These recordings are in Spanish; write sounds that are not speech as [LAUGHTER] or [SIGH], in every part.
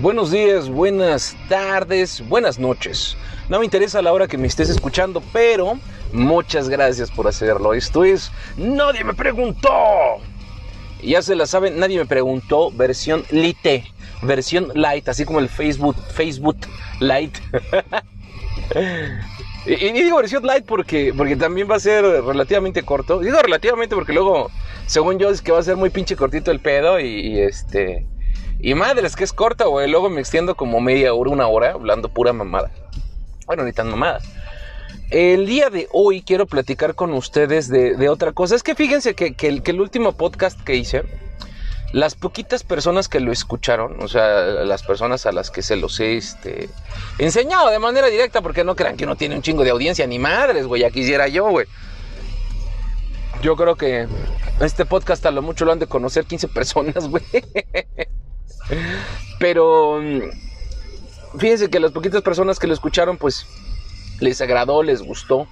Buenos días, buenas tardes, buenas noches. No me interesa la hora que me estés escuchando, pero muchas gracias por hacerlo. Esto es Nadie me preguntó. Ya se la saben, nadie me preguntó, versión lite, versión light, así como el Facebook, Facebook light. [LAUGHS] y, digo versión light porque, porque también va a ser relativamente corto. Digo relativamente porque luego, según yo, es que va a ser muy pinche cortito el pedo y este... Y madres, que es corta, güey. Luego me extiendo como media hora, una hora, hablando pura mamada. Bueno, ni tan mamada. El día de hoy quiero platicar con ustedes de, otra cosa. Es que fíjense que, que, el, último podcast que hice, las poquitas personas que lo escucharon, o sea, las personas a las que se los he este, enseñado de manera directa, porque no crean que uno tiene un chingo de audiencia, ni madres, güey, ya quisiera yo, güey. Yo creo que este podcast a lo mucho lo han de conocer 15 [LAUGHS] personas, güey. Pero fíjense que las poquitas personas que lo escucharon, pues les agradó, les gustó.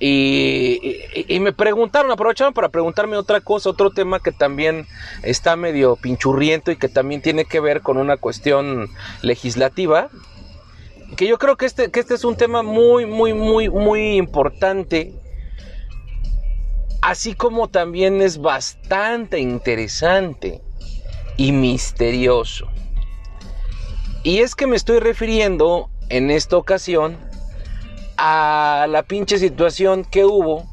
Y, me preguntaron, aprovecharon para preguntarme otra cosa, otro tema que también está medio pinchurriento y que también tiene que ver con una cuestión legislativa. Que yo creo que este, que este es un tema muy, muy, muy, muy importante. Así como también es bastante interesante y misterioso. Y es que me estoy refiriendo en esta ocasión a la pinche situación que hubo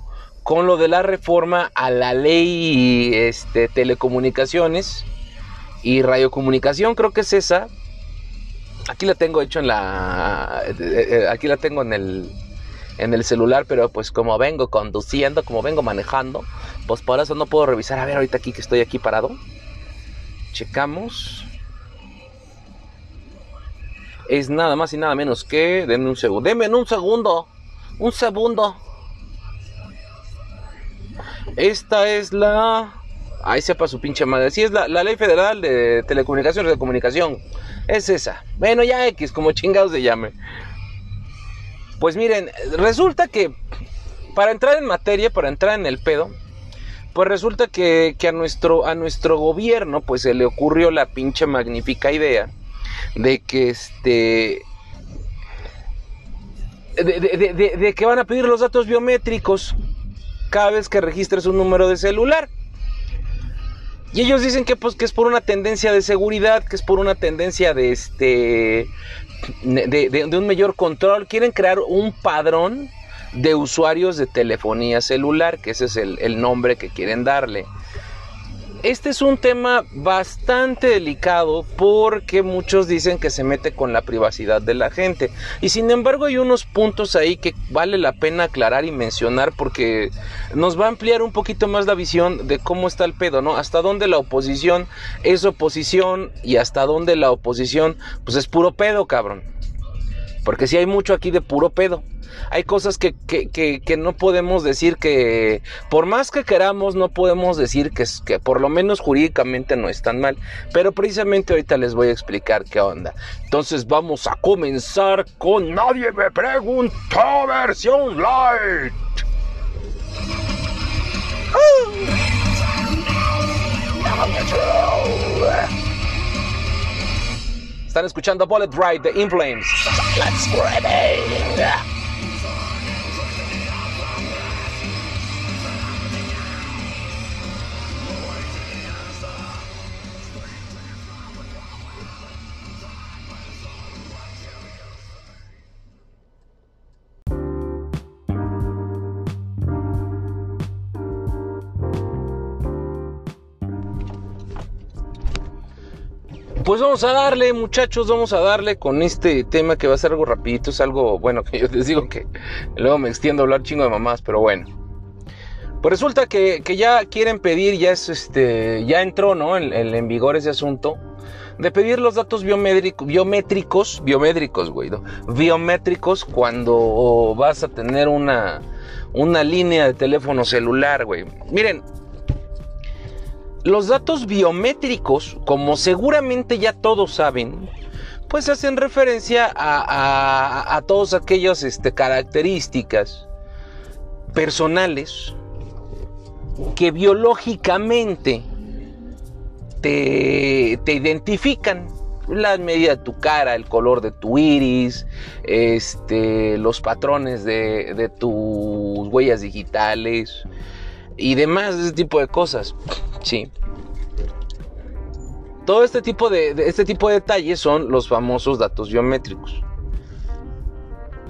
con lo de la reforma a la ley este, telecomunicaciones y radiocomunicación, creo que es esa. Aquí la tengo hecho en la. Aquí la tengo en el, en el celular, pero pues como vengo conduciendo, como vengo manejando, pues por eso no puedo revisar. A ver, ahorita aquí que estoy aquí parado. Checamos. Es nada más y nada menos que. Denme un segundo. Denme un segundo. Un segundo. Esta es la. Ahí sepa su pinche madre. Sí, es la, la ley federal de telecomunicaciones de comunicación. Es esa. Bueno, ya X, como chingados se llame. Pues miren, resulta que para entrar en materia, para entrar en el pedo, pues resulta que, que, a, nuestro, a nuestro gobierno pues se le ocurrió la pinche magnífica idea de que este... De, de, de, de, que van a pedir los datos biométricos cada vez que registres un número de celular. Y ellos dicen que pues que es por una tendencia de seguridad, que es por una tendencia de este de, un mayor control. Quieren crear un padrón de usuarios de telefonía celular, que ese es el, nombre que quieren darle. Este es un tema bastante delicado porque muchos dicen que se mete con la privacidad de la gente. Y sin embargo hay unos puntos ahí que vale la pena aclarar y mencionar porque nos va a ampliar un poquito más la visión de cómo está el pedo, ¿no? Hasta dónde la oposición es oposición y hasta dónde la oposición pues es puro pedo, cabrón. Porque si hay mucho aquí de puro pedo. Hay cosas que, que, que, no podemos decir que, por más que queramos, no podemos decir que, que por lo menos jurídicamente no están mal. Pero precisamente ahorita les voy a explicar qué onda. Entonces vamos a comenzar con Nadie me preguntó versión light. Están escuchando Bullet Ride de In Flames. Let's Pues vamos a darle, muchachos, vamos a darle con este tema que va a ser algo rapidito, es algo, bueno, que [LAUGHS] yo les digo que luego me extiendo a hablar chingo de mamás, pero bueno. Pues resulta que, que ya quieren pedir, ya es este, ya entró, ¿no? En, en, vigor ese asunto de pedir los datos biométricos, biométricos, biométricos, güey, ¿no? biométricos cuando vas a tener una, una línea de teléfono celular, güey. Miren, los datos biométricos, como seguramente ya todos saben, pues hacen referencia a, a, todas aquellas este, características personales que biológicamente te, te identifican. la medida de tu cara, el color de tu iris, este, los patrones de, de tus huellas digitales y demás, ese tipo de cosas. Sí. Todo este tipo de, este tipo de detalles son los famosos datos biométricos.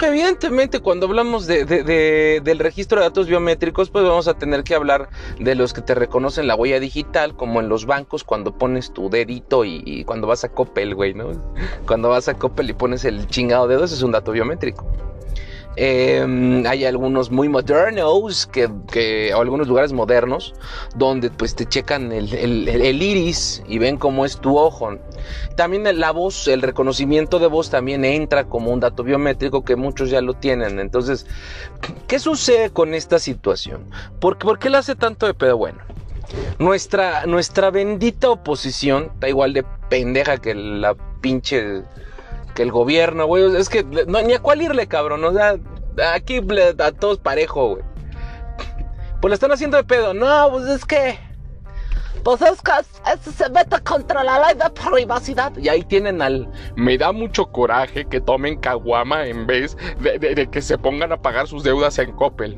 evidentemente cuando hablamos del registro de datos biométricos, pues vamos a tener que hablar de los que te reconocen la huella digital, como en los bancos cuando pones tu dedito y, cuando vas a Coppel, güey, ¿no? [LAUGHS] Cuando vas a Coppel y pones el chingado dedo, ese es un dato biométrico. Em, hay algunos muy modernos, que, o algunos lugares modernos, donde pues te checan el, iris y ven cómo es tu ojo. También la voz, el reconocimiento de voz también entra como un dato biométrico que muchos ya lo tienen. Entonces, ¿qué sucede con esta situación? ¿Por, ¿por qué le hace tanto de pedo? Bueno, nuestra, nuestra bendita oposición está igual de pendeja que la pinche que el gobierno, güey. Es que no, ni a cuál irle, cabrón. O sea, aquí a todos parejo, güey. Pues le están haciendo de pedo. No, pues es que. Pues es que se mete contra la ley de privacidad. Y ahí tienen al. Me da mucho coraje que tomen caguama en vez de, que se pongan a pagar sus deudas en Coppel.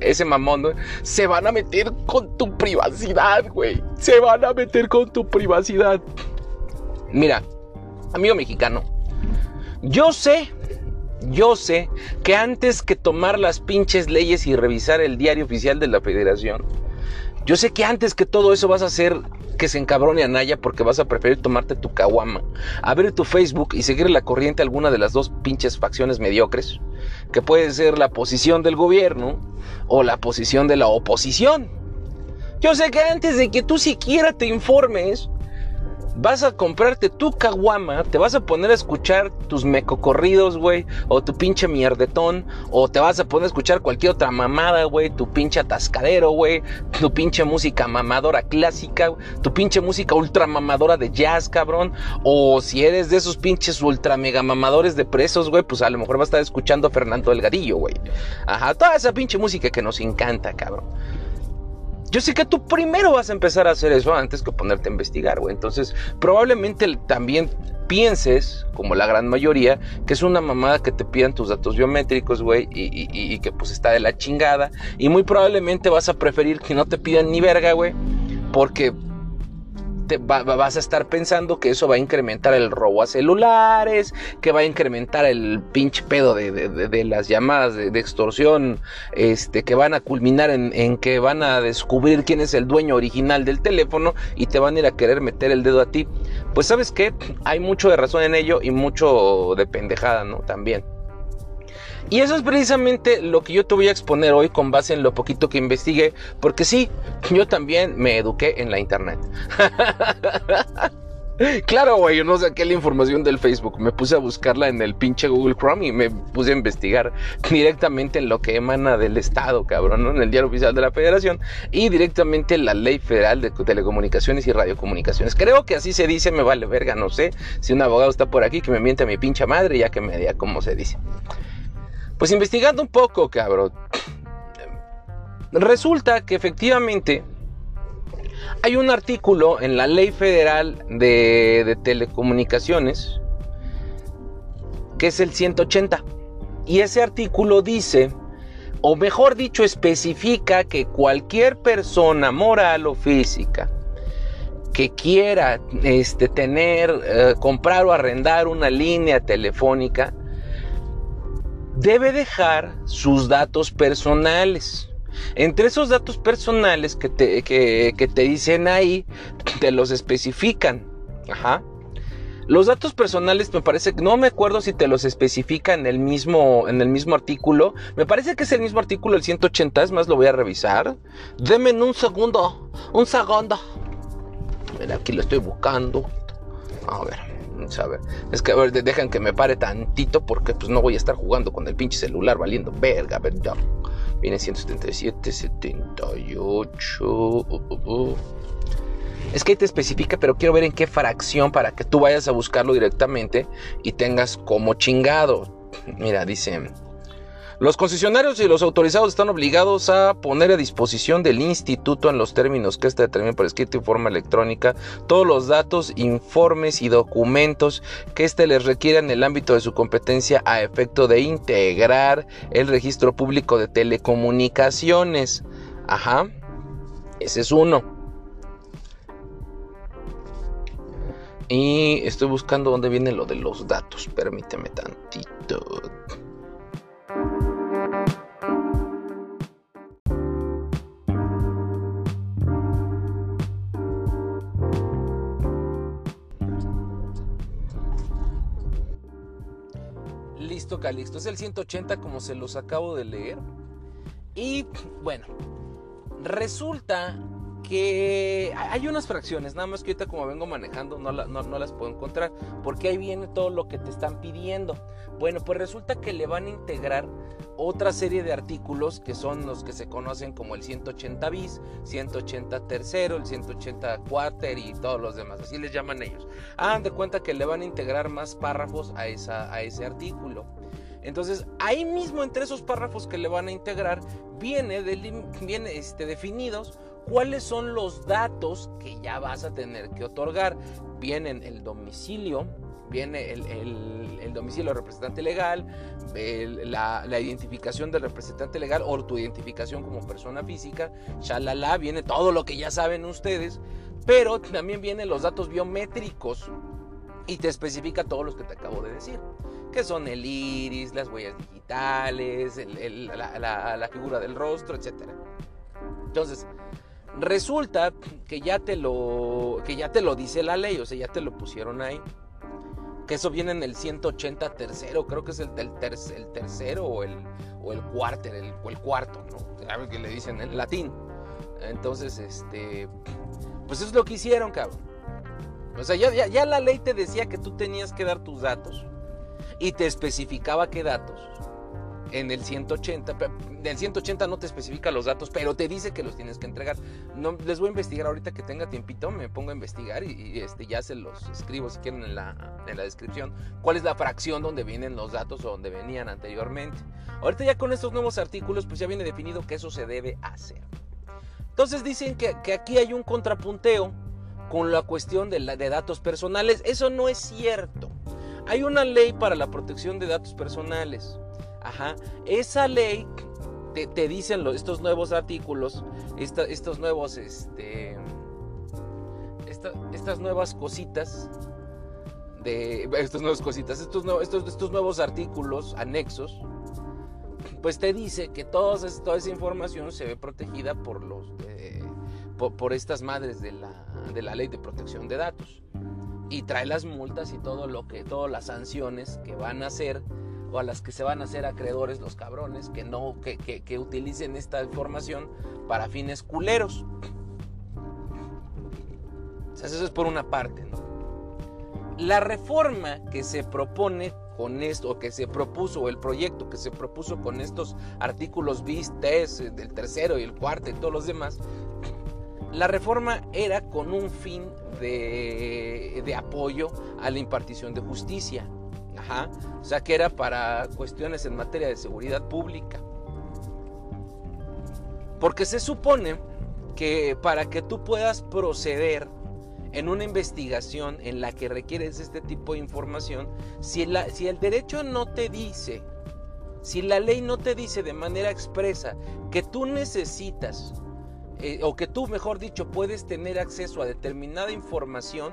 Ese mamón, ¿no? Se van a meter con tu privacidad, güey. Se van a meter con tu privacidad. Mira, amigo mexicano, yo sé, yo sé que antes que tomar las pinches leyes y revisar el diario oficial de la federación, yo sé que antes que todo eso vas a hacer que se encabrone a Naya porque vas a preferir tomarte tu caguama, abrir tu Facebook y seguir la corriente alguna de las dos pinches facciones mediocres, que puede ser la posición del gobierno o la posición de la oposición. Yo sé que antes de que tú siquiera te informes, vas a comprarte tu caguama, te vas a poner a escuchar tus mecocorridos, güey, o tu pinche mierdetón, o te vas a poner a escuchar cualquier otra mamada, güey, tu pinche atascadero, güey, tu pinche música mamadora clásica, tu pinche música ultra mamadora de jazz, cabrón, o si eres de esos pinches ultra mega mamadores de presos, güey, pues a lo mejor vas a estar escuchando a Fernando Delgadillo, güey. Ajá, toda esa pinche música que nos encanta, cabrón. Yo sé que tú primero vas a empezar a hacer eso antes que ponerte a investigar, güey. Entonces, probablemente también pienses, como la gran mayoría, que es una mamada que te pidan tus datos biométricos, güey, y, y, que pues está de la chingada. Y muy probablemente vas a preferir que no te pidan ni verga, güey, porque vas a estar pensando que eso va a incrementar el robo a celulares, que va a incrementar el pinche pedo de, las llamadas de, extorsión, este, que van a culminar en, en, que van a descubrir quién es el dueño original del teléfono y te van a ir a querer meter el dedo a ti. Pues sabes que hay mucho de razón en ello y mucho de pendejada, ¿no? También. Y eso es precisamente lo que yo te voy a exponer hoy con base en lo poquito que investigué, porque sí, yo también me eduqué en la internet. [LAUGHS] Claro, güey, yo no saqué la información del Facebook, me puse a buscarla en el pinche Google Chrome y me puse a investigar directamente en lo que emana del Estado, cabrón, ¿no? en el diario oficial de la Federación y directamente en la Ley Federal de Telecomunicaciones y Radiocomunicaciones. Creo que así se dice, me vale verga, no sé si un abogado está por aquí que me miente a mi pincha madre ya que me diga cómo se dice. Pues investigando un poco, cabrón. Resulta que efectivamente hay un artículo en la Ley Federal de, Telecomunicaciones que es el 180. Y ese artículo dice, o mejor dicho, especifica que cualquier persona moral o física que quiera este, tener, eh, comprar o arrendar una línea telefónica, debe dejar sus datos personales. Entre esos datos personales que te, que, te dicen ahí, te los especifican. Ajá. Los datos personales me parece que no me acuerdo si te los especifica en el mismo en el mismo artículo. Me parece que es el mismo artículo el 180, es más lo voy a revisar. Deme un segundo, un segundo. Mira, aquí lo estoy buscando. A ver. Ver, es que a ver, dejan que me pare tantito porque pues no voy a estar jugando con el pinche celular valiendo verga, a ver, ya. Viene 177, 78. Uh, uh, uh. Es que ahí te especifica, pero quiero ver en qué fracción para que tú vayas a buscarlo directamente y tengas como chingado. Mira, dice Los concesionarios y los autorizados están obligados a poner a disposición del instituto en los términos que éste determine por escrito y forma electrónica todos los datos, informes y documentos que éste les requiera en el ámbito de su competencia a efecto de integrar el registro público de telecomunicaciones. Ajá, ese es uno. Y estoy buscando dónde viene lo de los datos. Permíteme tantito. Calixto. Es el 180 como se los acabo de leer. Y bueno, resulta que hay unas fracciones, nada más que ahorita como vengo manejando no, no, las puedo encontrar, porque ahí viene todo lo que te están pidiendo. Bueno, pues resulta que le van a integrar otra serie de artículos que son los que se conocen como el 180 bis, 180 tercero, el 180 cuarter y todos los demás, así les llaman ellos. Hagan de cuenta que le van a integrar más párrafos a, esa, a ese artículo. Entonces, ahí mismo entre esos párrafos que le van a integrar, viene, viene este, definidos cuáles son los datos que ya vas a tener que otorgar. Vienen el domicilio, viene el, domicilio del representante legal, la, identificación del representante legal o tu identificación como persona física, shalala, viene todo lo que ya saben ustedes, pero también vienen los datos biométricos y te especifica todos los que te acabo de decir, que son el iris, las huellas digitales, la, figura del rostro, etc. Entonces, Resulta que ya te lo que ya te lo dice la ley, o sea, ya te lo pusieron ahí. Que eso viene en el 180 tercero, creo que es el, el, el tercero o el, o el cuarter, el, o el cuarto, ¿no? ¿Sabes que le dicen en latín? Entonces, este, pues eso es lo que hicieron, cabrón. O sea, ya, la ley te decía que tú tenías que dar tus datos y te especificaba qué datos en el 180. Del 180 no te especifica los datos, pero te dice que los tienes que entregar. No, les voy a investigar ahorita que tenga tiempito, me pongo a investigar y, este, ya se los escribo si quieren en la, en la descripción. ¿Cuál es la fracción donde vienen los datos o donde venían anteriormente? Ahorita ya con estos nuevos artículos, pues ya viene definido que eso se debe hacer. Entonces dicen que, que aquí hay un contrapunteo con la cuestión de, datos personales. Eso no es cierto. Hay una ley para la protección de datos personales. Ajá. Esa ley te, dicen estos nuevos artículos, estos nuevos, este, estas nuevas cositas, de, [LAUGHS] estas nuevas cositas, estos, estos, estos nuevos artículos anexos, pues te dice que toda esa información se ve protegida por los por, estas madres de la, de la ley de protección de datos y trae las multas y todo lo que todas las sanciones que van a hacer o a las que se van a hacer acreedores los cabrones que no que, utilicen esta información para fines culeros. eso es por una parte, La reforma que se propone con esto, o que se propuso, el proyecto que se propuso con estos artículos bis, tes, del tercero y el cuarto y todos los demás, la reforma era con un fin de, de apoyo a la impartición de justicia. O sea que era para cuestiones en materia de seguridad pública. Porque se supone que para que tú puedas proceder en una investigación en la que requieres este tipo de información, si, si el derecho no te dice, si la ley no te dice de manera expresa que tú necesitas, eh, o que tú, mejor dicho, puedes tener acceso a determinada información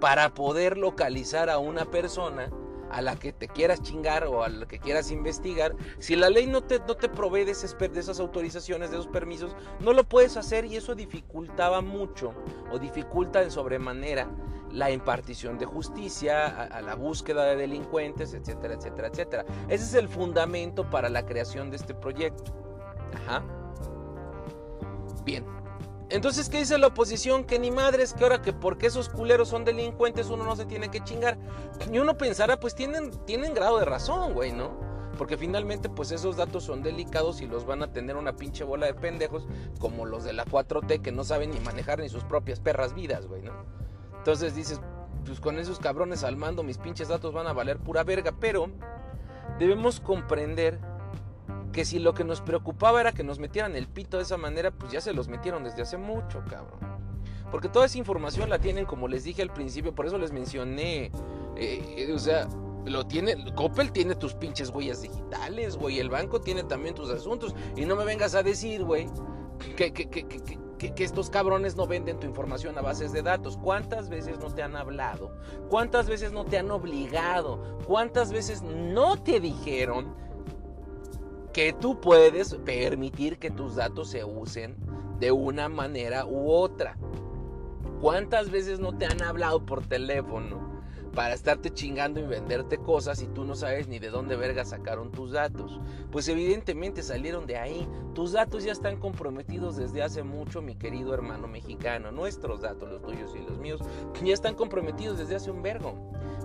para poder localizar a una persona, a la que te quieras chingar o a la que quieras investigar, si la ley no te, no te provee de esas, de esas autorizaciones, de esos permisos, no lo puedes hacer y eso dificultaba mucho o dificulta en sobremanera la impartición de justicia, a, la búsqueda de delincuentes, etcétera, etcétera, etcétera. Ese es el fundamento para la creación de este proyecto. Ajá. Bien, entonces, ¿qué dice la oposición? Que ni madres, que ahora que porque esos culeros son delincuentes uno no se tiene que chingar. Y uno pensará, pues tienen, tienen grado de razón, güey, ¿no? Porque finalmente, pues esos datos son delicados y los van a tener una pinche bola de pendejos como los de la 4T que no saben ni manejar ni sus propias perras vidas, güey, ¿no? Entonces dices, pues con esos cabrones al mando mis pinches datos van a valer pura verga, pero debemos comprender que si lo que nos preocupaba era que nos metieran el pito de esa manera, pues ya se los metieron desde hace mucho, cabrón. Porque toda esa información la tienen, como les dije al principio, por eso les mencioné. Eh, o sea, lo tiene, Coppel tiene tus pinches huellas digitales, güey. El banco tiene también tus asuntos. Y no me vengas a decir, güey, que, que, que, que, estos cabrones no venden tu información a bases de datos. ¿Cuántas veces no te han hablado? ¿Cuántas veces no te han obligado? ¿Cuántas veces no te dijeron que tú puedes permitir que tus datos se usen de una manera u otra? ¿Cuántas veces no te han hablado por teléfono? Para estarte chingando y venderte cosas y tú no sabes ni de dónde verga sacaron tus datos. Pues evidentemente salieron de ahí. Tus datos ya están comprometidos desde hace mucho, mi querido hermano mexicano. Nuestros datos, los tuyos y los míos, ya están comprometidos desde hace un vergo.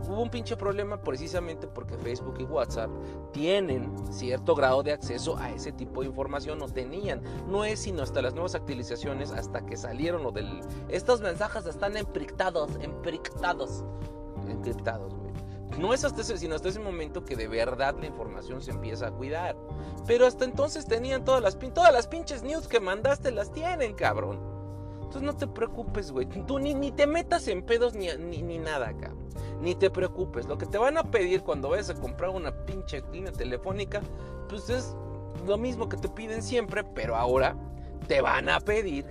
Hubo un pinche problema precisamente porque Facebook y WhatsApp tienen cierto grado de acceso a ese tipo de información, no tenían. No es sino hasta las nuevas actualizaciones, hasta que salieron lo del... Estos mensajes están encriptados, encriptados encriptados, güey. No es hasta ese, sino hasta ese momento que de verdad la información se empieza a cuidar. Pero hasta entonces tenían todas las, todas las pinches news que mandaste, las tienen, cabrón. Entonces no te preocupes, güey. Tú ni, ni te metas en pedos ni, ni, ni nada, cabrón. Ni te preocupes. Lo que te van a pedir cuando vayas a comprar una pinche línea telefónica, pues es lo mismo que te piden siempre, pero ahora te van a pedir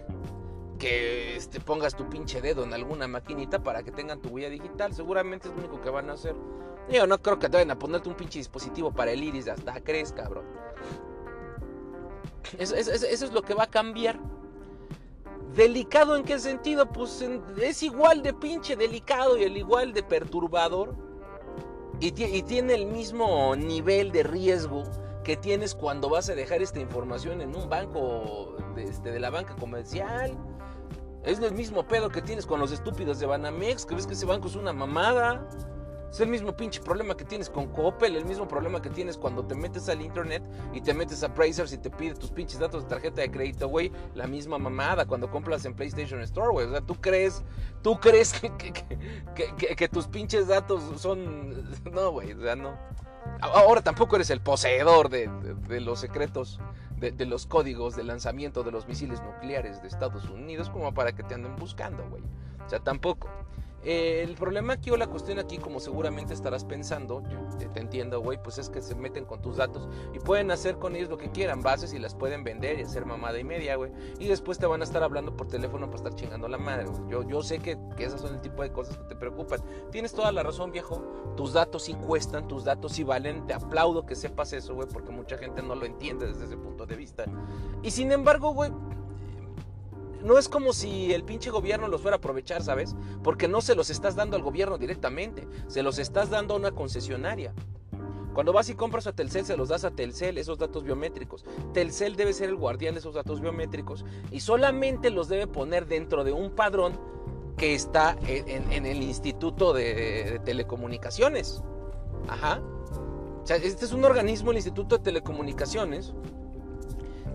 que este, pongas tu pinche dedo en alguna maquinita para que tengan tu huella digital. Seguramente es lo único que van a hacer. Yo no creo que te vayan a ponerte un pinche dispositivo para el iris, hasta crees, cabrón. Eso, es lo que va a cambiar. ¿Delicado en qué sentido? Pues es igual de pinche delicado y el igual de perturbador. Y, tiene el mismo nivel de riesgo que tienes cuando vas a dejar esta información en un banco este, de la banca comercial es el mismo pedo que tienes con los estúpidos de Banamex, que ves que ese banco es una mamada. Es el mismo pinche problema que tienes con Coppel, el mismo problema que tienes cuando te metes al internet y te metes a Brazers y te pide tus pinches datos de tarjeta de crédito, güey. La misma mamada cuando compras en PlayStation Store, güey. O sea, tú crees, tú crees que, que tus pinches datos son... [LAUGHS] No, güey, o sea, no. Ahora tampoco eres el poseedor de, los secretos, de, los códigos de lanzamiento de los misiles nucleares de Estados Unidos como para que te anden buscando, güey. O sea, tampoco. Eh, el problema aquí o la cuestión aquí, como seguramente estarás pensando, yo te, entiendo, güey, pues es que se meten con tus datos y pueden hacer con ellos lo que quieran, bases y las pueden vender y hacer mamada y media, güey. Y después te van a estar hablando por teléfono para estar chingando la madre, güey. Yo, yo sé que, que esas son el tipo de cosas que te preocupan. Tienes toda la razón, viejo. Tus datos sí cuestan, tus datos sí valen. Te aplaudo que sepas eso, güey, porque mucha gente no lo entiende desde ese punto de vista. Y sin embargo, güey, no es como si el pinche gobierno los fuera a aprovechar, ¿sabes? Porque no se los estás dando al gobierno directamente, se los estás dando a una concesionaria. Cuando vas y compras a Telcel, se los das a Telcel esos datos biométricos. Telcel debe ser el guardián de esos datos biométricos y solamente los debe poner dentro de un padrón que está en, el Instituto de, Telecomunicaciones. Ajá. O este es un organismo, el Instituto de Telecomunicaciones,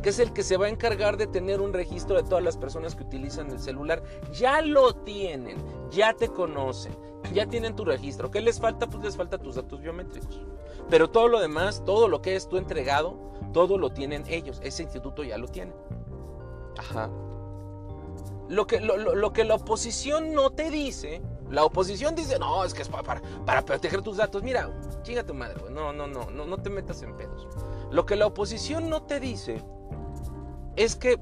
que es el que se va a encargar de tener un registro de todas las personas que utilizan el celular. Ya lo tienen, ya te conocen, ya tienen tu registro. ¿Qué les falta? Pues les falta tus datos biométricos. Pero todo lo demás, todo lo que es tu entregado, todo lo tienen ellos. Ese instituto ya lo tiene. Ajá. Lo que, lo, que la oposición no te dice, la oposición dice, no, es que es para, para, proteger tus datos. Mira, chinga tu madre, No, no, no, no, no te metas en pedos. Lo que la oposición no te dice es que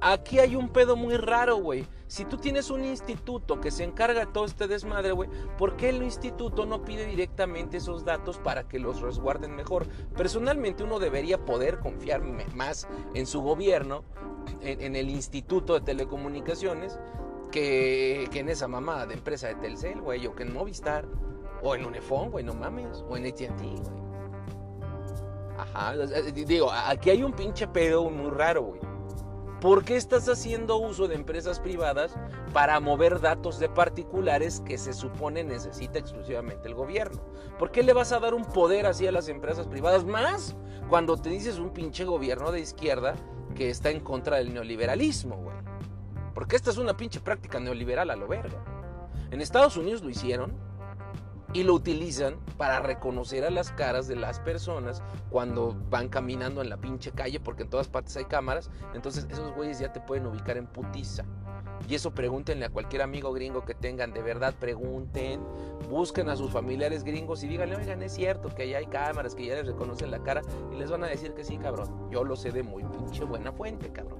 aquí hay un pedo muy raro, güey. Si tú tienes un instituto que se encarga de todo este desmadre, güey, ¿por qué el instituto no pide directamente esos datos para que los resguarden mejor? Personalmente uno debería poder confiar más en su gobierno, en, el instituto de telecomunicaciones, que, en esa mamada de empresa de Telcel, güey, o que en Movistar, o en Unifón, güey, no mames, o en AT&T, güey. Ajá, digo, aquí hay un pinche pedo muy raro, güey. ¿Por qué estás haciendo uso de empresas privadas para mover datos de particulares que se supone necesita exclusivamente el gobierno? ¿Por qué le vas a dar un poder así a las empresas privadas? Más cuando te dices un pinche gobierno de izquierda que está en contra del neoliberalismo, güey. Porque esta es una pinche práctica neoliberal a lo verga. En Estados Unidos lo hicieron y lo utilizan para reconocer a las caras de las personas cuando van caminando en la pinche calle, porque en todas partes hay cámaras. Entonces esos güeyes ya te pueden ubicar en putiza. Y eso pregúntenle a cualquier amigo gringo que tengan, de verdad pregunten, busquen a sus familiares gringos y díganle, oigan, es cierto que ya hay cámaras, que ya les reconocen la cara y les van a decir que sí, cabrón. Yo lo sé de muy pinche buena fuente, cabrón.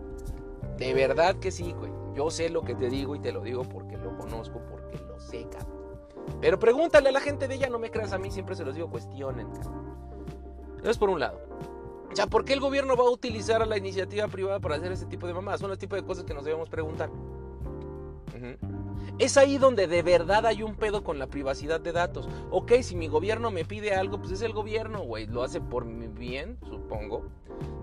De verdad que sí, güey. Yo sé lo que te digo y te lo digo porque lo conozco, porque lo sé, cabrón. Pero pregúntale a la gente de ella, no me creas a mí, siempre se los digo, cuestionen. Eso es por un lado. O sea, ¿por qué el gobierno va a utilizar a la iniciativa privada para hacer ese tipo de mamadas? Son los tipos de cosas que nos debemos preguntar. Es ahí donde de verdad hay un pedo con la privacidad de datos. Ok, si mi gobierno me pide algo, pues es el gobierno, güey. Lo hace por mi bien, supongo.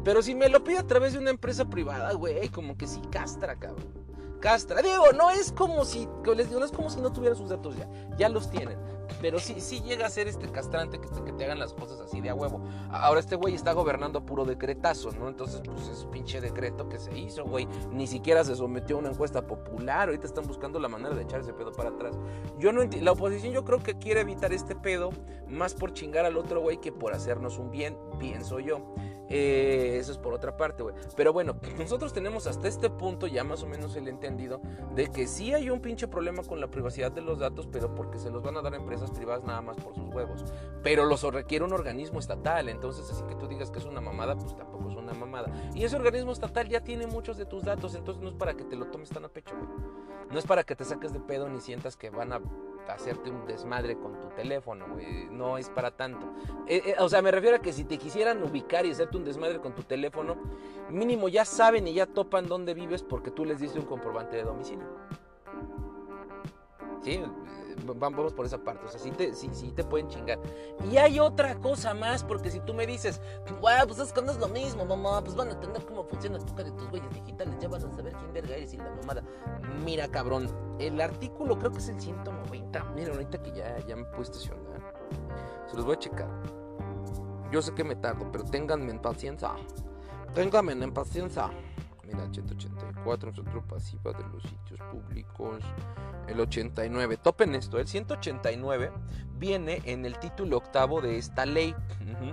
Pero si me lo pide a través de una empresa privada, güey, como que sí castra, cabrón. Castra. Digo, no es como si, no es como si no tuvieran sus datos ya. Ya los tienen. Pero sí, sí llega a ser este castrante que te, te hagan las cosas así de a huevo. Ahora este güey está gobernando puro decretazo, ¿no? Entonces, pues es pinche decreto que se hizo, güey. Ni siquiera se sometió a una encuesta popular. Ahorita están buscando la manera de echar ese pedo para atrás. Yo no entiendo. La oposición yo creo que quiere evitar este pedo más por chingar al otro güey que por hacernos un bien, pienso yo. Eh, eso es por otra parte, güey. Pero bueno, nosotros tenemos hasta este punto ya más o menos el entendido de que sí hay un pinche problema con la privacidad de los datos, pero porque se los van a dar a empresas privadas nada más por sus huevos. Pero los requiere un organismo estatal, entonces así que tú digas que es una mamada, pues tampoco es una mamada. Y ese organismo estatal ya tiene muchos de tus datos, entonces no es para que te lo tomes tan a pecho, güey. No es para que te saques de pedo ni sientas que van a hacerte un desmadre con tu teléfono, güey. No es para tanto. Eh, eh, o sea, me refiero a que si te quisieran ubicar y hacerte un desmadre con tu teléfono, mínimo ya saben y ya topan dónde vives porque tú les diste un comprobante de domicilio. Sí, vamos por esa parte. O sea, sí te, sí, sí te pueden chingar. Y hay otra cosa más, porque si tú me dices, guau, pues es que no es lo mismo, mamá, pues van a entender cómo funciona tu de tus huellas digitales, ya van a saber quién verga eres y la mamada. Mira, cabrón, el artículo creo que es el 190. Mira, ahorita que ya, ya me puedo estacionar. Se los voy a checar. Yo sé que me tardo, pero ténganme en paciencia. Ténganme en paciencia. Mira, 184, nosotros pasiva de los sitios públicos. El 89, topen esto, el 189 viene en el título octavo de esta ley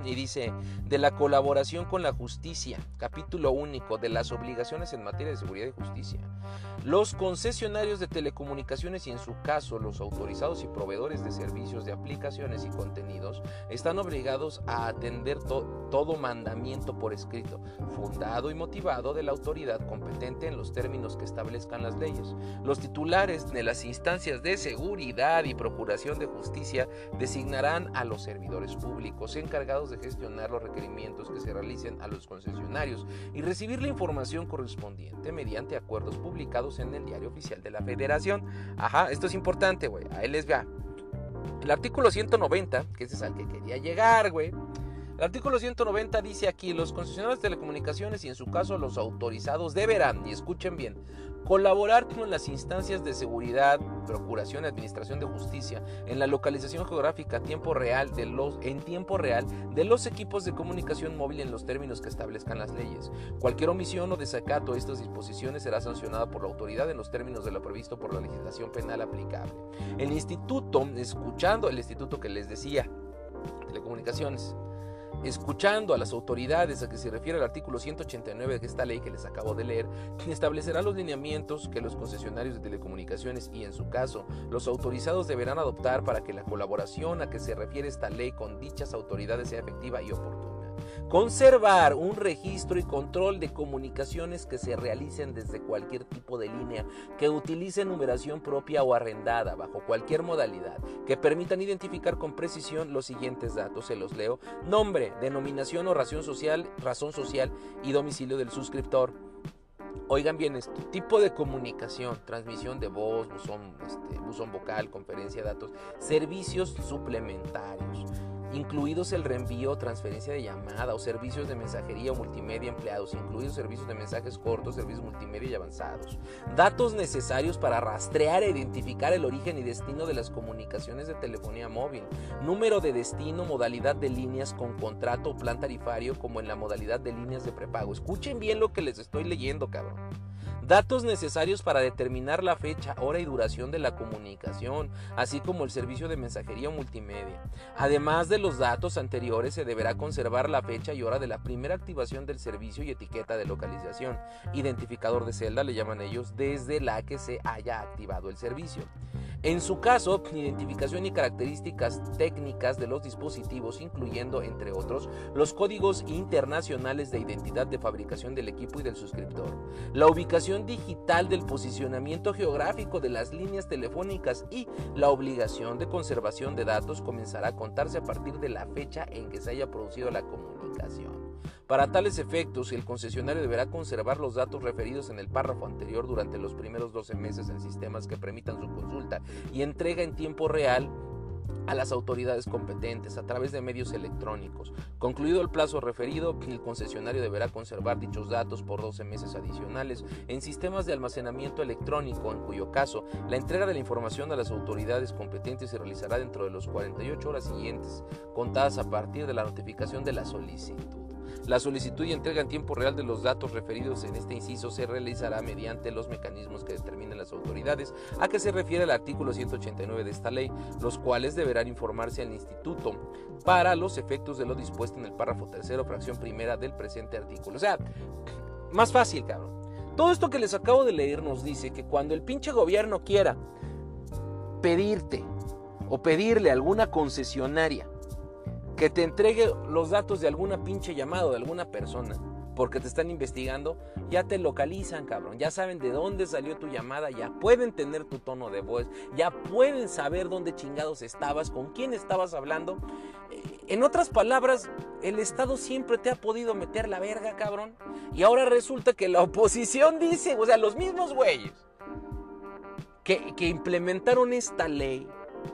y dice de la colaboración con la justicia, capítulo único de las obligaciones en materia de seguridad y justicia. Los concesionarios de telecomunicaciones y en su caso los autorizados y proveedores de servicios de aplicaciones y contenidos están obligados a atender todo mandamiento por escrito, fundado y motivado de la autoridad competente en los términos que establezcan las leyes. Los titulares de las instancias de seguridad y procuración de justicia designarán a los servidores públicos encargados de gestionar los requerimientos que se realicen a los concesionarios y recibir la información correspondiente mediante acuerdos publicados en el diario oficial de la federación. Ajá, esto es importante, güey. Ahí les va. El artículo 190, que ese es al que quería llegar, güey el artículo 190 dice aquí, los concesionarios de telecomunicaciones y en su caso los autorizados deberán, y escuchen bien, colaborar con las instancias de seguridad, procuración y administración de justicia en la localización geográfica a en tiempo real de los equipos de comunicación móvil en los términos que establezcan las leyes. Cualquier omisión o desacato de estas disposiciones será sancionada por la autoridad en los términos de lo previsto por la legislación penal aplicable. El instituto, escuchando el instituto que les decía, telecomunicaciones, escuchando a las autoridades a que se refiere el artículo 189 de esta ley que les acabo de leer, establecerá los lineamientos que los concesionarios de telecomunicaciones y en su caso los autorizados deberán adoptar para que la colaboración a que se refiere esta ley con dichas autoridades sea efectiva y oportuna. Conservar un registro y control de comunicaciones que se realicen desde cualquier tipo de línea, que utilice numeración propia o arrendada bajo cualquier modalidad, que permitan identificar con precisión los siguientes datos, se los leo, nombre, denominación o razón social, razón social y domicilio del suscriptor. Oigan bien esto, tipo de comunicación, transmisión de voz, buzón, este, buzón vocal, conferencia datos, servicios suplementarios incluidos el reenvío transferencia de llamada o servicios de mensajería o multimedia empleados, incluidos servicios de mensajes cortos, servicios multimedia y avanzados. Datos necesarios para rastrear e identificar el origen y destino de las comunicaciones de telefonía móvil. Número de destino, modalidad de líneas con contrato o plan tarifario como en la modalidad de líneas de prepago. Escuchen bien lo que les estoy leyendo, cabrón datos necesarios para determinar la fecha, hora y duración de la comunicación, así como el servicio de mensajería multimedia. Además de los datos anteriores, se deberá conservar la fecha y hora de la primera activación del servicio y etiqueta de localización, identificador de celda le llaman ellos, desde la que se haya activado el servicio. En su caso, identificación y características técnicas de los dispositivos, incluyendo, entre otros, los códigos internacionales de identidad de fabricación del equipo y del suscriptor, la ubicación digital del posicionamiento geográfico de las líneas telefónicas y la obligación de conservación de datos comenzará a contarse a partir de la fecha en que se haya producido la comunicación. Para tales efectos, el concesionario deberá conservar los datos referidos en el párrafo anterior durante los primeros 12 meses en sistemas que permitan su consulta y entrega en tiempo real a las autoridades competentes a través de medios electrónicos. Concluido el plazo referido, el concesionario deberá conservar dichos datos por 12 meses adicionales en sistemas de almacenamiento electrónico, en cuyo caso la entrega de la información a las autoridades competentes se realizará dentro de los 48 horas siguientes, contadas a partir de la notificación de la solicitud. La solicitud y entrega en tiempo real de los datos referidos en este inciso se realizará mediante los mecanismos que determinen las autoridades a que se refiere el artículo 189 de esta ley, los cuales deberán informarse al instituto para los efectos de lo dispuesto en el párrafo tercero, fracción primera del presente artículo. O sea, más fácil, cabrón. Todo esto que les acabo de leer nos dice que cuando el pinche gobierno quiera pedirte o pedirle alguna concesionaria que te entregue los datos de alguna pinche llamado de alguna persona porque te están investigando, ya te localizan, cabrón. Ya saben de dónde salió tu llamada, ya pueden tener tu tono de voz, ya pueden saber dónde chingados estabas, con quién estabas hablando. Eh, en otras palabras, el Estado siempre te ha podido meter la verga, cabrón. Y ahora resulta que la oposición dice, o sea, los mismos güeyes que, que implementaron esta ley,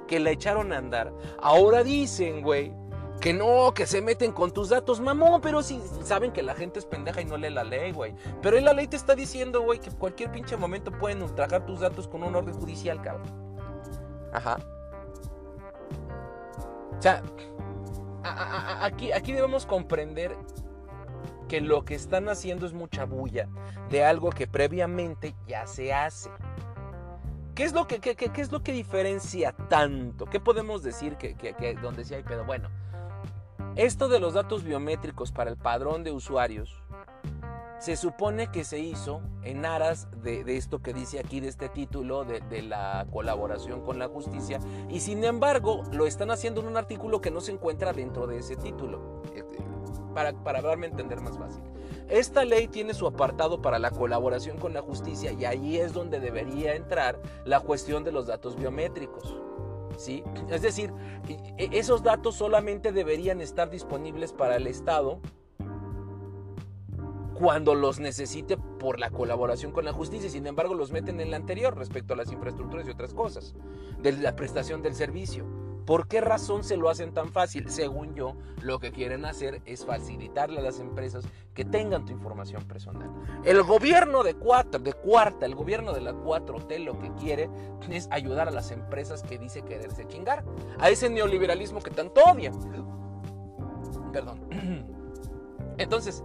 que la echaron a andar, ahora dicen, güey, que no, que se meten con tus datos, mamón, pero si saben que la gente es pendeja y no lee la ley, güey. Pero la ley te está diciendo, güey, que cualquier pinche momento pueden ultrajar tus datos con un orden judicial, cabrón. Ajá. O sea, aquí, aquí debemos comprender que lo que están haciendo es mucha bulla de algo que previamente ya se hace. ¿Qué es lo que, qué, qué, es lo que diferencia tanto? ¿Qué podemos decir que, que donde sí hay pedo? Bueno, esto de los datos biométricos para el padrón de usuarios se supone que se hizo en aras de, esto que dice aquí de este título de, la colaboración con la justicia y sin embargo lo están haciendo en un artículo que no se encuentra dentro de ese título para, para darme a entender más fácil. Esta ley tiene su apartado para la colaboración con la justicia y ahí es donde debería entrar la cuestión de los datos biométricos. ¿Sí? Es decir, e, esos datos solamente deberían estar disponibles para el Estado cuando los necesite por la colaboración con la justicia. Sin embargo, los meten en la anterior respecto a las infraestructuras y otras cosas, de la prestación del servicio. ¿Por qué razón se lo hacen tan fácil? Según yo, lo que quieren hacer es facilitarle a las empresas que tengan tu información personal. El gobierno de, cuatro, de cuarta, el gobierno de la 4T lo que quiere es ayudar a las empresas que dice quererse chingar. A ese neoliberalismo que tanto odian. Perdón. [CLEARS THROAT] Entonces,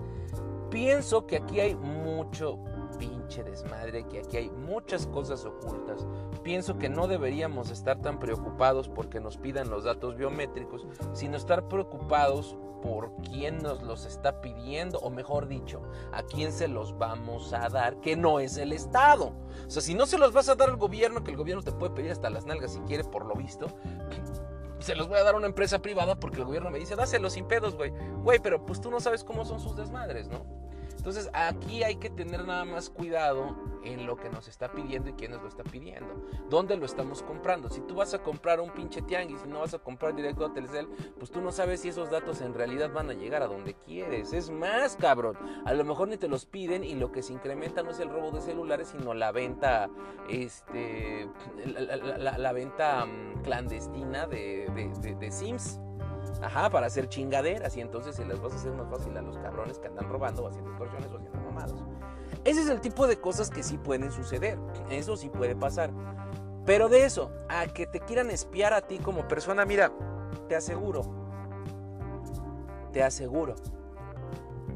pienso que aquí hay mucho pinche desmadre, que aquí hay muchas cosas ocultas. Pienso que no deberíamos estar tan preocupados porque nos pidan los datos biométricos, sino estar preocupados por quién nos los está pidiendo, o mejor dicho, a quién se los vamos a dar, que no es el Estado. O sea, si no se los vas a dar al gobierno, que el gobierno te puede pedir hasta las nalgas si quiere, por lo visto, [LAUGHS] se los voy a dar a una empresa privada porque el gobierno me dice, dáselos sin pedos, güey. Güey, pero pues tú no sabes cómo son sus desmadres, ¿no? Entonces aquí hay que tener nada más cuidado en lo que nos está pidiendo y quién nos lo está pidiendo. ¿Dónde lo estamos comprando? Si tú vas a comprar un pinche tianguis y no vas a comprar directo a Telcel, pues tú no sabes si esos datos en realidad van a llegar a donde quieres. Es más, cabrón. A lo mejor ni te los piden y lo que se incrementa no es el robo de celulares, sino la venta, este, la, venta mm, clandestina de, de, de Sims. Ajá, para hacer chingaderas y entonces se les vas a hacer más fácil a los cabrones que andan robando o haciendo extorsiones o haciendo mamadas. Ese es el tipo de cosas que sí pueden suceder. Eso sí puede pasar. Pero de eso, a que te quieran espiar a ti como persona, mira, te aseguro, te aseguro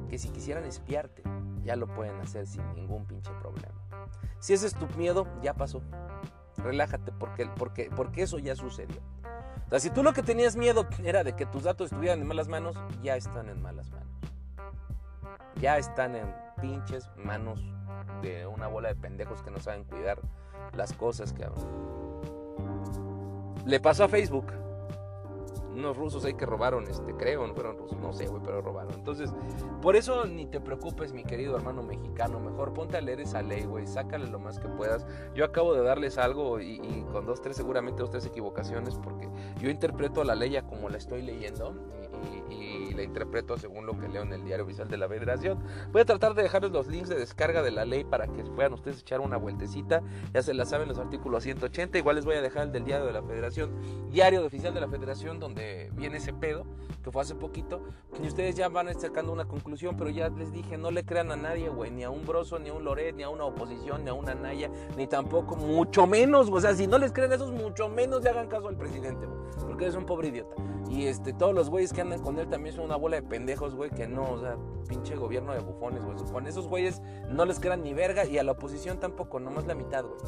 que si quisieran espiarte, ya lo pueden hacer sin ningún pinche problema. Si ese es tu miedo, ya pasó. Relájate porque, porque, porque eso ya sucedió. O sea, si tú lo que tenías miedo era de que tus datos estuvieran en malas manos, ya están en malas manos. Ya están en pinches manos de una bola de pendejos que no saben cuidar las cosas que Le pasó a Facebook unos rusos ahí que robaron, este, creo, no fueron rusos, no sé, güey, pero robaron. Entonces, por eso ni te preocupes, mi querido hermano mexicano, mejor ponte a leer esa ley, güey, sácale lo más que puedas. Yo acabo de darles algo y, con dos, tres, seguramente dos, tres equivocaciones, porque yo interpreto la ley como la estoy leyendo y, la interpreto según lo que leo en el diario oficial de la Federación. Voy a tratar de dejarles los links de descarga de la ley para que puedan ustedes echar una vueltecita. Ya se la saben los artículos 180. Igual les voy a dejar el del diario de la Federación, diario oficial de la Federación, donde viene ese pedo, que fue hace poquito, y ustedes ya van sacando una conclusión, pero ya les dije, no le crean a nadie, güey, ni a un Broso, ni a un Loret, ni a una oposición, ni a una Naya, ni tampoco, mucho menos, o sea, si no les creen esos, mucho menos le hagan caso al presidente, porque es un pobre idiota. Y este, todos los güeyes que andan con él también son una bola de pendejos, güey, que no, o sea, pinche gobierno de bufones, güey. Con esos güeyes no les crean ni verga y a la oposición tampoco, nomás la mitad, güey.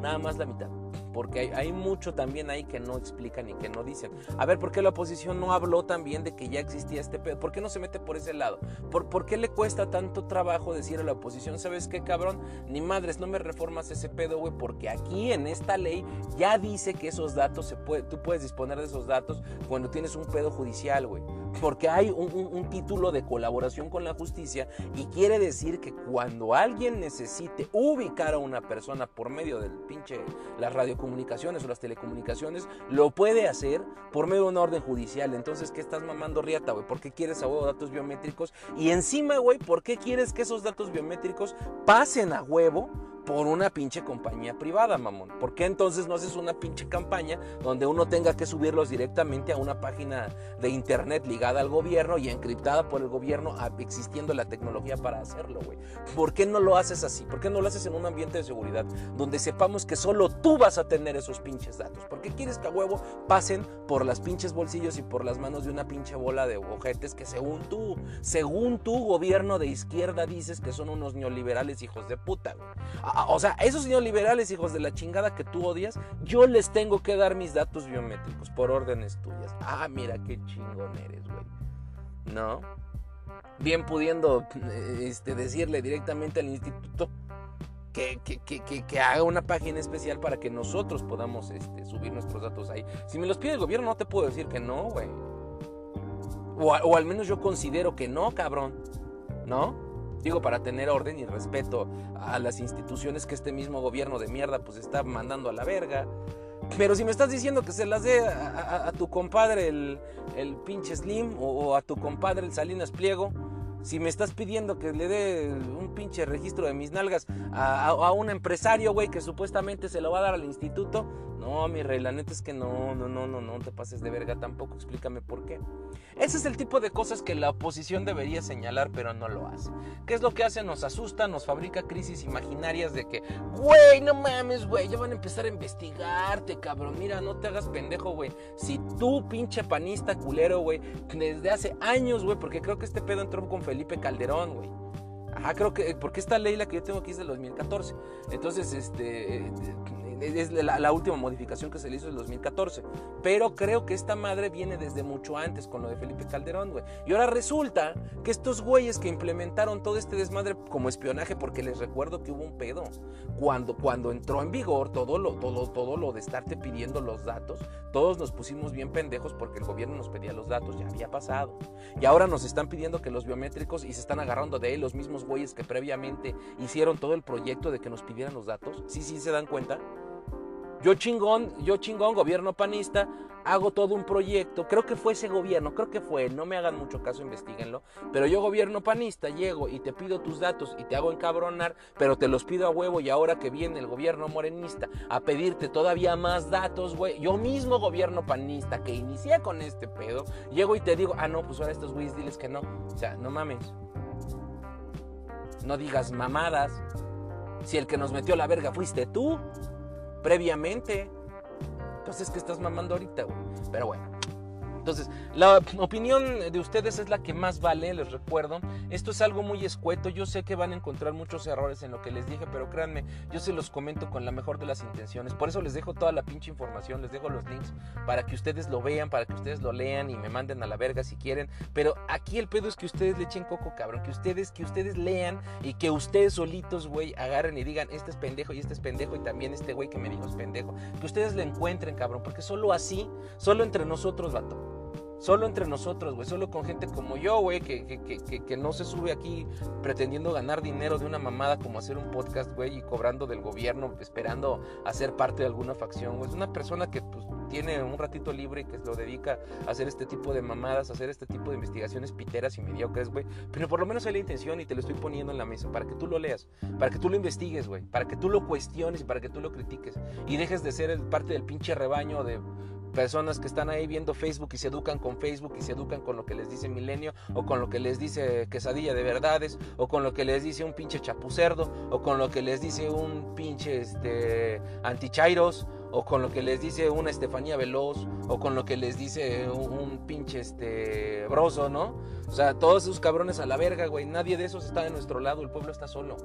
Nada más la mitad porque hay, mucho también ahí que no explican y que no dicen. A ver, ¿por qué la oposición no habló también de que ya existía este pedo? ¿Por qué no se mete por ese lado? ¿Por, ¿Por qué le cuesta tanto trabajo decir a la oposición, sabes qué cabrón? Ni madres, no me reformas ese pedo, güey, porque aquí en esta ley ya dice que esos datos se puede, tú puedes disponer de esos datos cuando tienes un pedo judicial, güey. Porque hay un, título de colaboración con la justicia y quiere decir que cuando alguien necesite ubicar a una persona por medio del pinche la radio comunicaciones o las telecomunicaciones, lo puede hacer por medio de una orden judicial. Entonces, ¿qué estás mamando riata, güey? ¿Por qué quieres a huevo datos biométricos? Y encima, güey, ¿por qué quieres que esos datos biométricos pasen a huevo? Por una pinche compañía privada, mamón. ¿Por qué entonces no haces una pinche campaña donde uno tenga que subirlos directamente a una página de internet ligada al gobierno y encriptada por el gobierno, existiendo la tecnología para hacerlo, güey? ¿Por qué no lo haces así? ¿Por qué no lo haces en un ambiente de seguridad donde sepamos que solo tú vas a tener esos pinches datos? ¿Por qué quieres que a huevo pasen por las pinches bolsillos y por las manos de una pinche bola de ojetes que según tú, según tu gobierno de izquierda dices que son unos neoliberales hijos de puta, güey? O sea, esos neoliberales, hijos de la chingada que tú odias, yo les tengo que dar mis datos biométricos por órdenes tuyas. Ah, mira qué chingón eres, güey. ¿No? Bien pudiendo este, decirle directamente al instituto que, que, haga una página especial para que nosotros podamos este, subir nuestros datos ahí. Si me los pide el gobierno, no te puedo decir que no, güey. O al menos yo considero que no, cabrón. ¿No? Digo, para tener orden y respeto a las instituciones que este mismo gobierno de mierda pues está mandando a la verga. Pero si me estás diciendo que se las dé a, tu compadre el, el pinche Slim o, a tu compadre el Salinas Pliego, si me estás pidiendo que le dé un pinche registro de mis nalgas a, un empresario, güey, que supuestamente se lo va a dar al instituto, no, mi rey, la neta es que no, no, no, no, no te pases de verga tampoco, explícame por qué. Ese es el tipo de cosas que la oposición debería señalar, pero no lo hace. ¿Qué es lo que hace? Nos asusta, nos fabrica crisis imaginarias de que, güey, no mames, güey, ya van a empezar a investigarte, cabrón. Mira, no te hagas pendejo, güey. Si tú, pinche panista culero, güey, desde hace años, güey, porque creo que este pedo entró con Felipe Calderón, güey. Ajá, creo que, porque esta ley la que yo tengo aquí es del 2014. Entonces, este, es la, última modificación que se le hizo en el 2014. Pero creo que esta madre viene desde mucho antes con lo de Felipe Calderón, güey. Y ahora resulta que estos güeyes que implementaron todo este desmadre como espionaje, porque les recuerdo que hubo un pedo. Cuando, cuando entró en vigor todo lo, todo, todo lo de estarte pidiendo los datos, todos nos pusimos bien pendejos porque el gobierno nos pedía los datos, ya había pasado. Y ahora nos están pidiendo que los biométricos y se están agarrando de él los mismos güeyes que previamente hicieron todo el proyecto de que nos pidieran los datos. Sí, sí, se dan cuenta. Yo chingón, yo chingón, gobierno panista, hago todo un proyecto, creo que fue ese gobierno, creo que fue, no me hagan mucho caso, investiguenlo, pero yo gobierno panista llego y te pido tus datos y te hago encabronar, pero te los pido a huevo y ahora que viene el gobierno morenista a pedirte todavía más datos, güey, yo mismo gobierno panista que inicié con este pedo, llego y te digo, ah no, pues ahora estos güeyes diles que no, o sea, no mames, no digas mamadas, si el que nos metió la verga fuiste tú previamente. Entonces, ¿qué estás mamando ahorita, güey? Pero bueno. Entonces, la opinión de ustedes es la que más vale, les recuerdo. Esto es algo muy escueto, yo sé que van a encontrar muchos errores en lo que les dije, pero créanme, yo se los comento con la mejor de las intenciones. Por eso les dejo toda la pinche información, les dejo los links para que ustedes lo vean, para que ustedes lo lean y me manden a la verga si quieren. Pero aquí el pedo es que ustedes le echen coco, cabrón, que ustedes, que ustedes lean y que ustedes solitos, güey, agarren y digan, este es pendejo y este es pendejo y también este güey que me dijo es pendejo. Que ustedes le encuentren, cabrón, porque solo así, solo entre nosotros, vato Solo entre nosotros, güey. Solo con gente como yo, güey, que, que, que, no se sube aquí pretendiendo ganar dinero de una mamada como hacer un podcast, güey, y cobrando del gobierno, esperando a ser parte de alguna facción, güey. Es una persona que pues, tiene un ratito libre y que lo dedica a hacer este tipo de mamadas, a hacer este tipo de investigaciones piteras y mediocres, güey. Pero por lo menos hay la intención y te lo estoy poniendo en la mesa para que tú lo leas, para que tú lo investigues, güey, para que tú lo cuestiones y para que tú lo critiques y dejes de ser parte del pinche rebaño de personas que están ahí viendo Facebook y se educan con Facebook y se educan con lo que les dice Milenio o con lo que les dice Quesadilla de Verdades o con lo que les dice un pinche chapucerdo o con lo que les dice un pinche este, antichairos o con lo que les dice una Estefanía Veloz o con lo que les dice un, pinche este broso, ¿no? O sea, todos esos cabrones a la verga, güey. Nadie de esos está de nuestro lado, el pueblo está solo.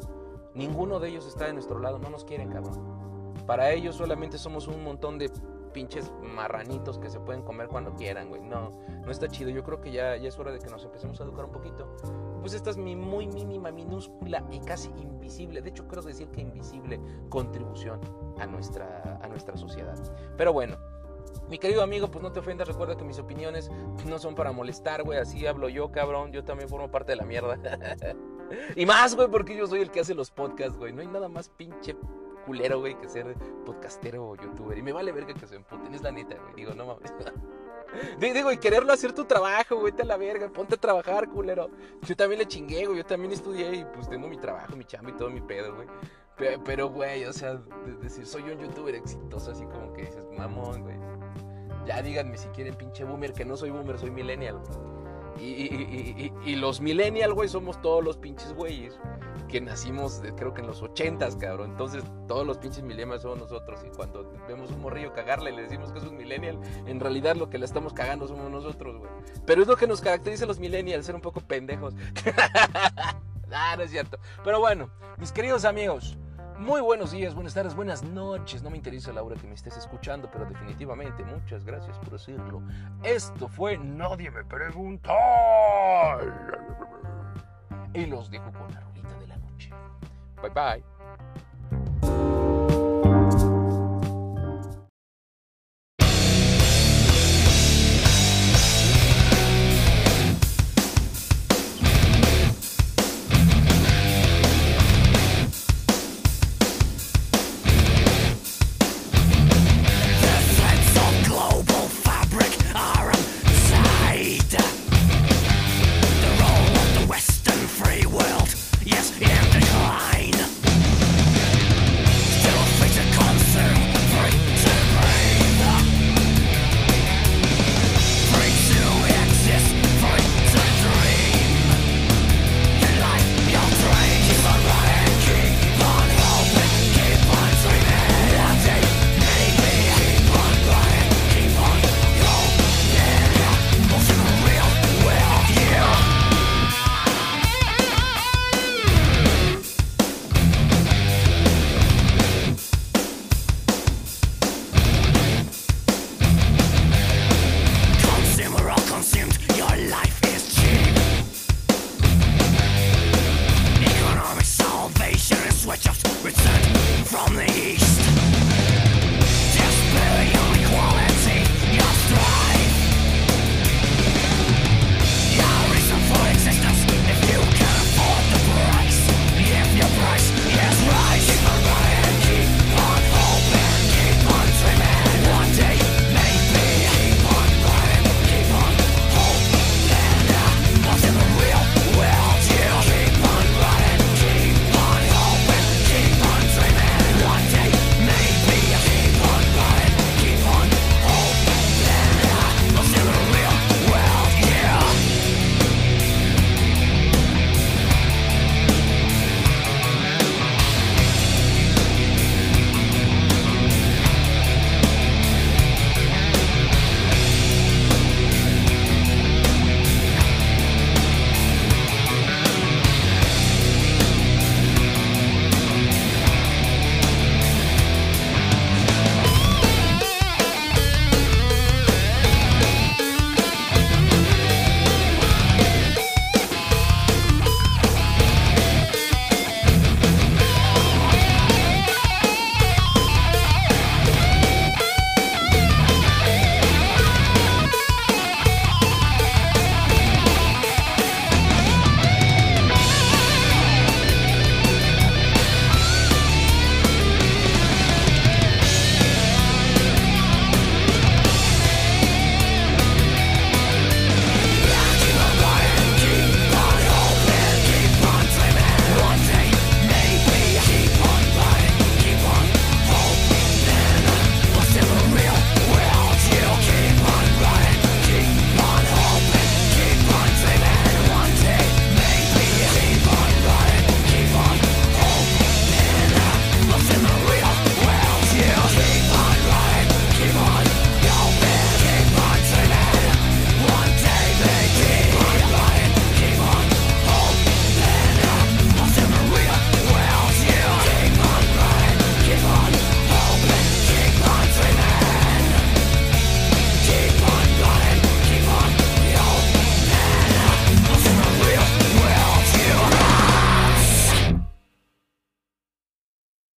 Ninguno de ellos está de nuestro lado, no nos quieren, cabrón. Para ellos solamente somos un montón de pinches marranitos que se pueden comer cuando quieran, güey. No, no está chido. Yo creo que ya, ya es hora de que nos empecemos a educar un poquito. Pues esta es mi muy mínima, minúscula y casi invisible, de hecho creo decir que invisible contribución a nuestra, a nuestra sociedad. Pero bueno, mi querido amigo, pues no te ofendas, recuerda que mis opiniones no son para molestar, güey, así hablo yo, cabrón, yo también formo parte de la mierda. [LAUGHS] y más, güey, porque yo soy el que hace los podcasts, güey, no hay nada más pinche culero, güey, que ser podcastero o youtuber. Y me vale verga que se emputen, es la neta, güey. Digo, no mames. [LAUGHS] Digo, y quererlo hacer tu trabajo, güey, te a la verga, ponte a trabajar, culero. Yo también le chingué, güey, yo también estudié y pues tengo mi trabajo, mi chamba y todo mi pedo, güey. Pero, güey, o sea, decir, soy un youtuber exitoso, así como que dices, mamón, güey. Ya díganme si quieren pinche boomer, que no soy boomer, soy millennial, güey. Y, los millennials, güey, somos todos los pinches güeyes que nacimos, creo que en los ochentas, cabrón. Entonces, todos los pinches millennials somos nosotros. Y cuando vemos un morrillo cagarle y le decimos que es un millennial, en realidad lo que le estamos cagando somos nosotros, güey. Pero es lo que nos caracteriza a los millennials, ser un poco pendejos. [LAUGHS] ah, no es cierto. Pero bueno, mis queridos amigos. Muy buenos días, buenas tardes, buenas noches. No me interesa la hora que me estés escuchando, pero definitivamente muchas gracias por decirlo. Esto fue Nadie me preguntó. Y los dejo con Bye bye.